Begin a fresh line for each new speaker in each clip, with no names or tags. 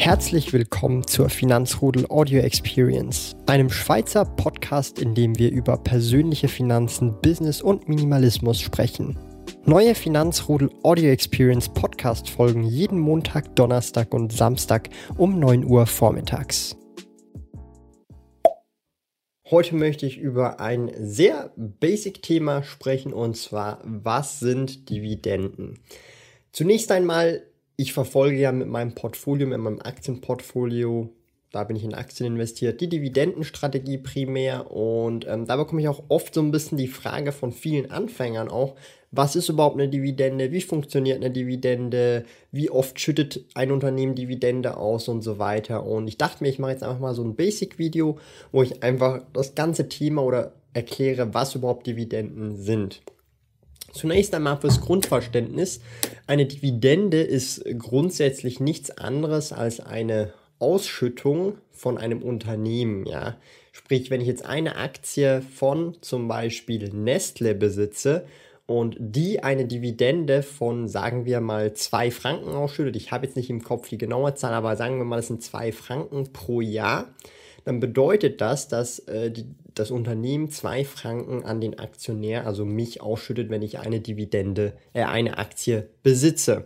Herzlich willkommen zur Finanzrudel Audio Experience, einem Schweizer Podcast, in dem wir über persönliche Finanzen, Business und Minimalismus sprechen. Neue Finanzrudel Audio Experience Podcast folgen jeden Montag, Donnerstag und Samstag um 9 Uhr vormittags. Heute möchte ich über ein sehr basic Thema sprechen und zwar, was sind Dividenden? Zunächst einmal ich verfolge ja mit meinem Portfolio, mit meinem Aktienportfolio, da bin ich in Aktien investiert, die Dividendenstrategie primär. Und ähm, da bekomme ich auch oft so ein bisschen die Frage von vielen Anfängern auch, was ist überhaupt eine Dividende, wie funktioniert eine Dividende, wie oft schüttet ein Unternehmen Dividende aus und so weiter. Und ich dachte mir, ich mache jetzt einfach mal so ein Basic-Video, wo ich einfach das ganze Thema oder erkläre, was überhaupt Dividenden sind. Zunächst einmal fürs Grundverständnis. Eine Dividende ist grundsätzlich nichts anderes als eine Ausschüttung von einem Unternehmen, ja. Sprich, wenn ich jetzt eine Aktie von zum Beispiel Nestle besitze und die eine Dividende von, sagen wir mal, zwei Franken ausschüttet, ich habe jetzt nicht im Kopf die genaue Zahl, aber sagen wir mal, das sind zwei Franken pro Jahr, dann bedeutet das, dass äh, die, das Unternehmen zwei Franken an den Aktionär, also mich, ausschüttet, wenn ich eine Dividende, äh, eine Aktie besitze.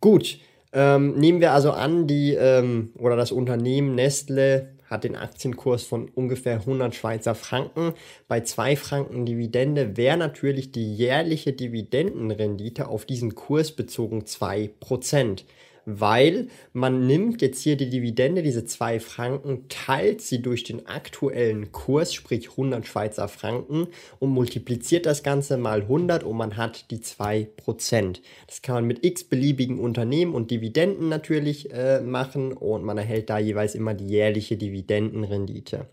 Gut, ähm, nehmen wir also an, die ähm, oder das Unternehmen Nestle hat den Aktienkurs von ungefähr 100 Schweizer Franken. Bei 2 Franken Dividende wäre natürlich die jährliche Dividendenrendite auf diesen Kurs bezogen 2% weil man nimmt jetzt hier die Dividende, diese zwei Franken, teilt sie durch den aktuellen Kurs, sprich 100 Schweizer Franken und multipliziert das Ganze mal 100 und man hat die 2%. Das kann man mit x beliebigen Unternehmen und Dividenden natürlich äh, machen und man erhält da jeweils immer die jährliche Dividendenrendite.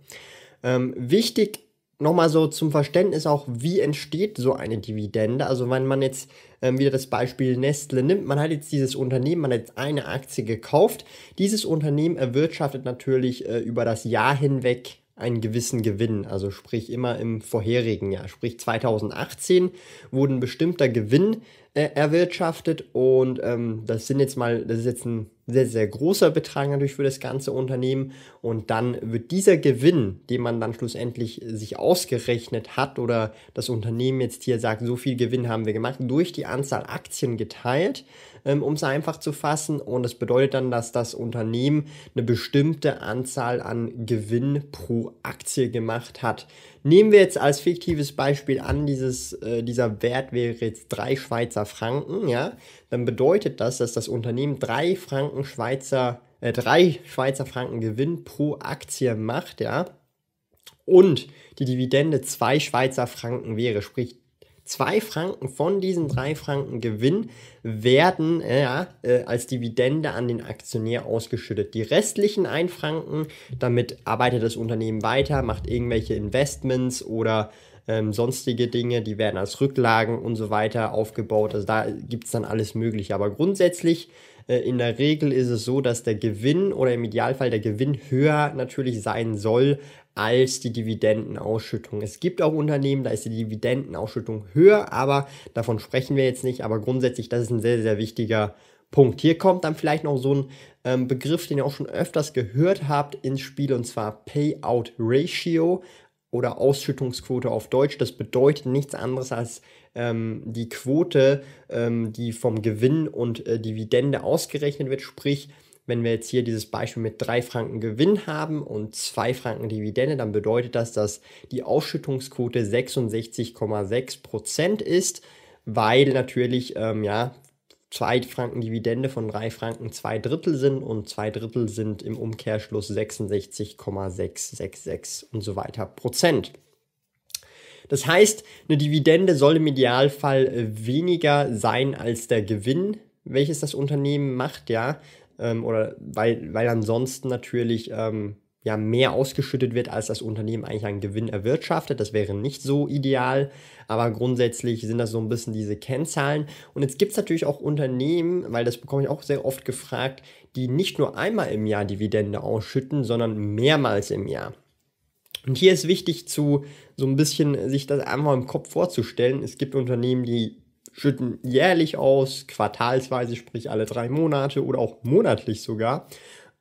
Ähm, wichtig nochmal so zum Verständnis auch, wie entsteht so eine Dividende. Also wenn man jetzt ähm, wieder das Beispiel Nestle nimmt, man hat jetzt dieses Unternehmen, man hat jetzt eine Aktie gekauft. Dieses Unternehmen erwirtschaftet natürlich äh, über das Jahr hinweg einen gewissen Gewinn, also sprich immer im vorherigen Jahr, sprich 2018 wurde ein bestimmter Gewinn äh, erwirtschaftet und ähm, das sind jetzt mal, das ist jetzt ein sehr, sehr großer Betrag natürlich für das ganze Unternehmen. Und dann wird dieser Gewinn, den man dann schlussendlich sich ausgerechnet hat oder das Unternehmen jetzt hier sagt, so viel Gewinn haben wir gemacht, durch die Anzahl Aktien geteilt, ähm, um es einfach zu fassen. Und das bedeutet dann, dass das Unternehmen eine bestimmte Anzahl an Gewinn pro Aktie gemacht hat. Nehmen wir jetzt als fiktives Beispiel an, dieses, äh, dieser Wert wäre jetzt drei Schweizer Franken, ja, dann bedeutet das, dass das Unternehmen drei Franken Schweizer, äh, drei Schweizer Franken Gewinn pro Aktie macht, ja, und die Dividende zwei Schweizer Franken wäre, sprich zwei Franken von diesen drei Franken Gewinn werden äh, ja, äh, als Dividende an den Aktionär ausgeschüttet. Die restlichen ein Franken, damit arbeitet das Unternehmen weiter, macht irgendwelche Investments oder ähm, sonstige Dinge, die werden als Rücklagen und so weiter aufgebaut. Also da gibt es dann alles Mögliche. Aber grundsätzlich äh, in der Regel ist es so, dass der Gewinn oder im Idealfall der Gewinn höher natürlich sein soll als die Dividendenausschüttung. Es gibt auch Unternehmen, da ist die Dividendenausschüttung höher, aber davon sprechen wir jetzt nicht. Aber grundsätzlich, das ist ein sehr, sehr wichtiger Punkt. Hier kommt dann vielleicht noch so ein ähm, Begriff, den ihr auch schon öfters gehört habt ins Spiel, und zwar Payout Ratio oder Ausschüttungsquote auf Deutsch. Das bedeutet nichts anderes als ähm, die Quote, ähm, die vom Gewinn und äh, Dividende ausgerechnet wird, sprich wenn wir jetzt hier dieses Beispiel mit 3 Franken Gewinn haben und 2 Franken Dividende, dann bedeutet das, dass die Ausschüttungsquote 66,6% ist, weil natürlich ähm, ja, 2 Franken Dividende von 3 Franken 2 Drittel sind und 2 Drittel sind im Umkehrschluss 66,666 und so weiter Prozent. Das heißt, eine Dividende soll im Idealfall äh, weniger sein als der Gewinn, welches das Unternehmen macht, ja ähm, oder weil, weil ansonsten natürlich ähm, ja mehr ausgeschüttet wird, als das Unternehmen eigentlich einen Gewinn erwirtschaftet. Das wäre nicht so ideal, aber grundsätzlich sind das so ein bisschen diese Kennzahlen. Und jetzt gibt es natürlich auch Unternehmen, weil das bekomme ich auch sehr oft gefragt, die nicht nur einmal im Jahr Dividende ausschütten, sondern mehrmals im Jahr. Und hier ist wichtig zu so ein bisschen sich das einfach im Kopf vorzustellen. Es gibt Unternehmen, die schütten jährlich aus, quartalsweise, sprich alle drei Monate oder auch monatlich sogar.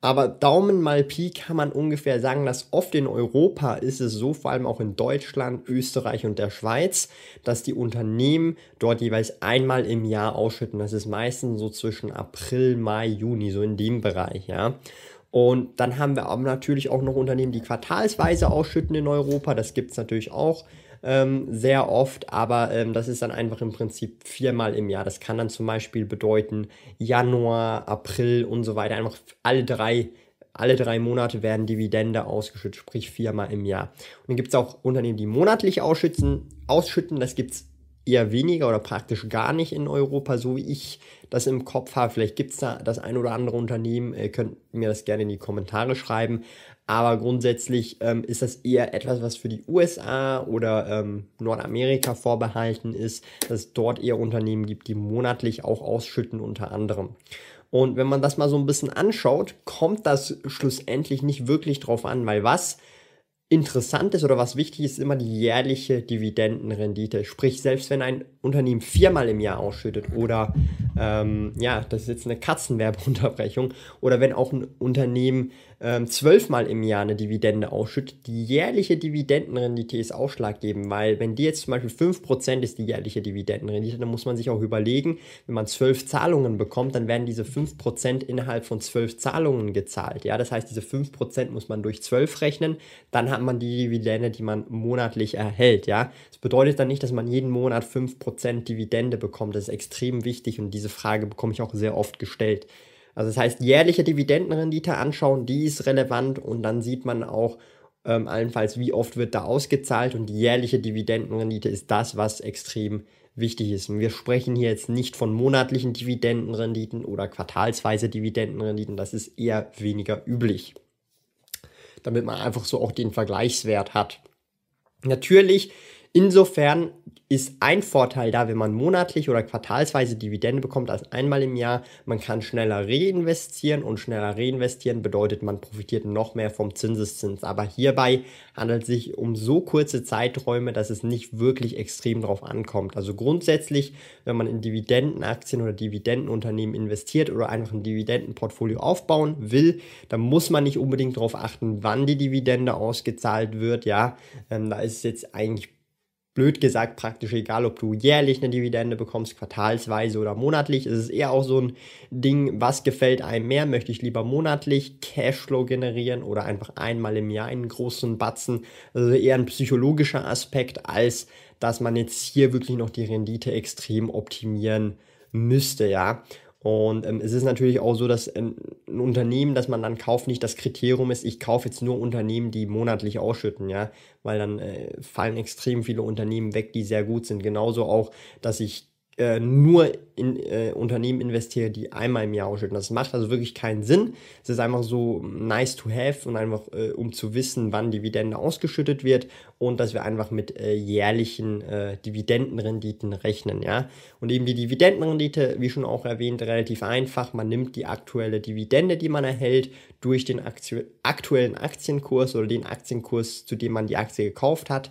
Aber Daumen mal Pi kann man ungefähr sagen, dass oft in Europa ist es so, vor allem auch in Deutschland, Österreich und der Schweiz, dass die Unternehmen dort jeweils einmal im Jahr ausschütten. Das ist meistens so zwischen April, Mai, Juni, so in dem Bereich, ja. Und dann haben wir aber natürlich auch noch Unternehmen, die quartalsweise ausschütten in Europa. Das gibt es natürlich auch ähm, sehr oft, aber ähm, das ist dann einfach im Prinzip viermal im Jahr. Das kann dann zum Beispiel bedeuten Januar, April und so weiter. Einfach alle drei alle drei Monate werden Dividende ausgeschüttet, sprich viermal im Jahr. Und dann gibt es auch Unternehmen, die monatlich ausschütten. ausschütten. Das gibt es eher weniger oder praktisch gar nicht in Europa, so wie ich das im Kopf habe. Vielleicht gibt es da das ein oder andere Unternehmen, ihr könnt mir das gerne in die Kommentare schreiben. Aber grundsätzlich ähm, ist das eher etwas, was für die USA oder ähm, Nordamerika vorbehalten ist, dass es dort eher Unternehmen gibt, die monatlich auch ausschütten unter anderem. Und wenn man das mal so ein bisschen anschaut, kommt das schlussendlich nicht wirklich drauf an, weil was interessant ist oder was wichtig ist, immer die jährliche Dividendenrendite. Sprich, selbst wenn ein Unternehmen viermal im Jahr ausschüttet oder, ähm, ja, das ist jetzt eine Katzenwerbeunterbrechung, oder wenn auch ein Unternehmen ähm, zwölfmal im Jahr eine Dividende ausschüttet, die jährliche Dividendenrendite ist ausschlaggebend, weil wenn die jetzt zum Beispiel 5% ist die jährliche Dividendenrendite, dann muss man sich auch überlegen, wenn man zwölf Zahlungen bekommt, dann werden diese 5% innerhalb von zwölf Zahlungen gezahlt. Ja, das heißt, diese 5% muss man durch 12 rechnen, dann hat man die Dividende, die man monatlich erhält. Ja, das bedeutet dann nicht, dass man jeden Monat 5% Dividende bekommt. Das ist extrem wichtig und diese Frage bekomme ich auch sehr oft gestellt. Also das heißt, jährliche Dividendenrendite anschauen, die ist relevant und dann sieht man auch ähm, allenfalls, wie oft wird da ausgezahlt und die jährliche Dividendenrendite ist das, was extrem wichtig ist. Und wir sprechen hier jetzt nicht von monatlichen Dividendenrenditen oder quartalsweise Dividendenrenditen, das ist eher weniger üblich. Damit man einfach so auch den Vergleichswert hat. Natürlich Insofern ist ein Vorteil da, wenn man monatlich oder quartalsweise Dividende bekommt als einmal im Jahr. Man kann schneller reinvestieren und schneller reinvestieren bedeutet, man profitiert noch mehr vom Zinseszins. Aber hierbei handelt es sich um so kurze Zeiträume, dass es nicht wirklich extrem drauf ankommt. Also grundsätzlich, wenn man in Dividendenaktien oder Dividendenunternehmen investiert oder einfach ein Dividendenportfolio aufbauen will, dann muss man nicht unbedingt darauf achten, wann die Dividende ausgezahlt wird. Ja, ähm, da ist es jetzt eigentlich blöd gesagt praktisch egal, ob du jährlich eine Dividende bekommst, quartalsweise oder monatlich. Es ist eher auch so ein Ding, was gefällt einem mehr? Möchte ich lieber monatlich Cashflow generieren oder einfach einmal im Jahr einen großen Batzen? Also eher ein psychologischer Aspekt, als dass man jetzt hier wirklich noch die Rendite extrem optimieren müsste, ja. Und ähm, es ist natürlich auch so, dass ein, ein, Unternehmen, das man dann kauft, nicht das Kriterium ist, ich kaufe jetzt nur Unternehmen, die monatlich ausschütten, ja, weil dann äh, fallen extrem viele Unternehmen weg, die sehr gut sind. Genauso auch, dass ich äh, nur in äh, Unternehmen investiere, die einmal im Jahr ausschütten. Das macht also wirklich keinen Sinn. Es ist einfach so nice to have und einfach äh, um zu wissen, wann Dividende ausgeschüttet wird und dass wir einfach mit äh, jährlichen äh, Dividendenrenditen rechnen, ja. Und eben die Dividendenrendite, wie schon auch erwähnt, relativ einfach. Man nimmt die aktuelle Dividende, die man erhält, durch den aktuellen Aktienkurs oder den Aktienkurs, zu dem man die Aktie gekauft hat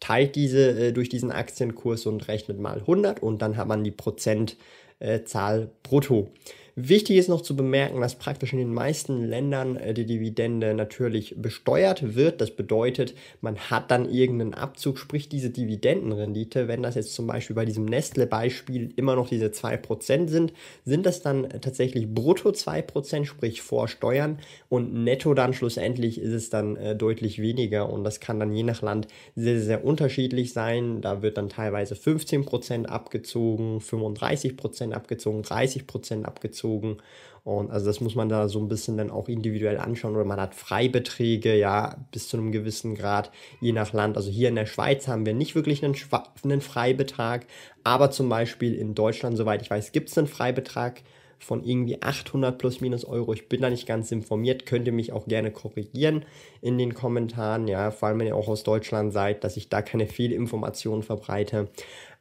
teilt diese äh, durch diesen Aktienkurs und rechnet mal 100 und dann hat man die Prozentzahl brutto. Wichtig ist noch zu bemerken, dass praktisch in den meisten Ländern äh, die Dividende natürlich besteuert wird. Das bedeutet, man hat dann irgendeinen Abzug, sprich diese Dividendenrendite. Wenn das jetzt zum Beispiel bei diesem Nestle-Beispiel immer noch diese 2% sind, sind das dann tatsächlich brutto 2%, sprich vor Steuern und netto dann schlussendlich ist es dann äh, deutlich weniger und das kann dann je nach Land sehr, sehr unterschiedlich sein. Da wird dann teilweise 15% abgezogen, 35% abgezogen, 30% abgezogen abgezogen. Und also das muss man da so ein bisschen dann auch individuell anschauen. Oder man hat Freibeträge, ja, bis zu einem gewissen Grad, je nach Land. Also hier in der Schweiz haben wir nicht wirklich einen, einen Freibetrag, aber zum Beispiel in Deutschland, soweit ich weiß, gibt es einen Freibetrag von irgendwie 800 plus minus Euro. Ich bin da nicht ganz informiert, könnt ihr mich auch gerne korrigieren in den Kommentaren, ja, vor allem wenn ihr auch aus Deutschland seid, dass ich da keine Fehlinformationen verbreite.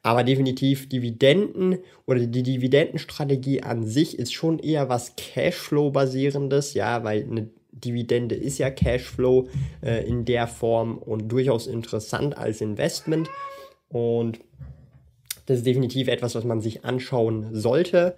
Aber definitiv Dividenden oder die Dividendenstrategie an sich ist schon eher was Cashflow-basierendes, ja, weil eine Dividende ist ja Cashflow äh, in der Form und durchaus interessant als Investment. Und das ist definitiv etwas, was man sich anschauen sollte.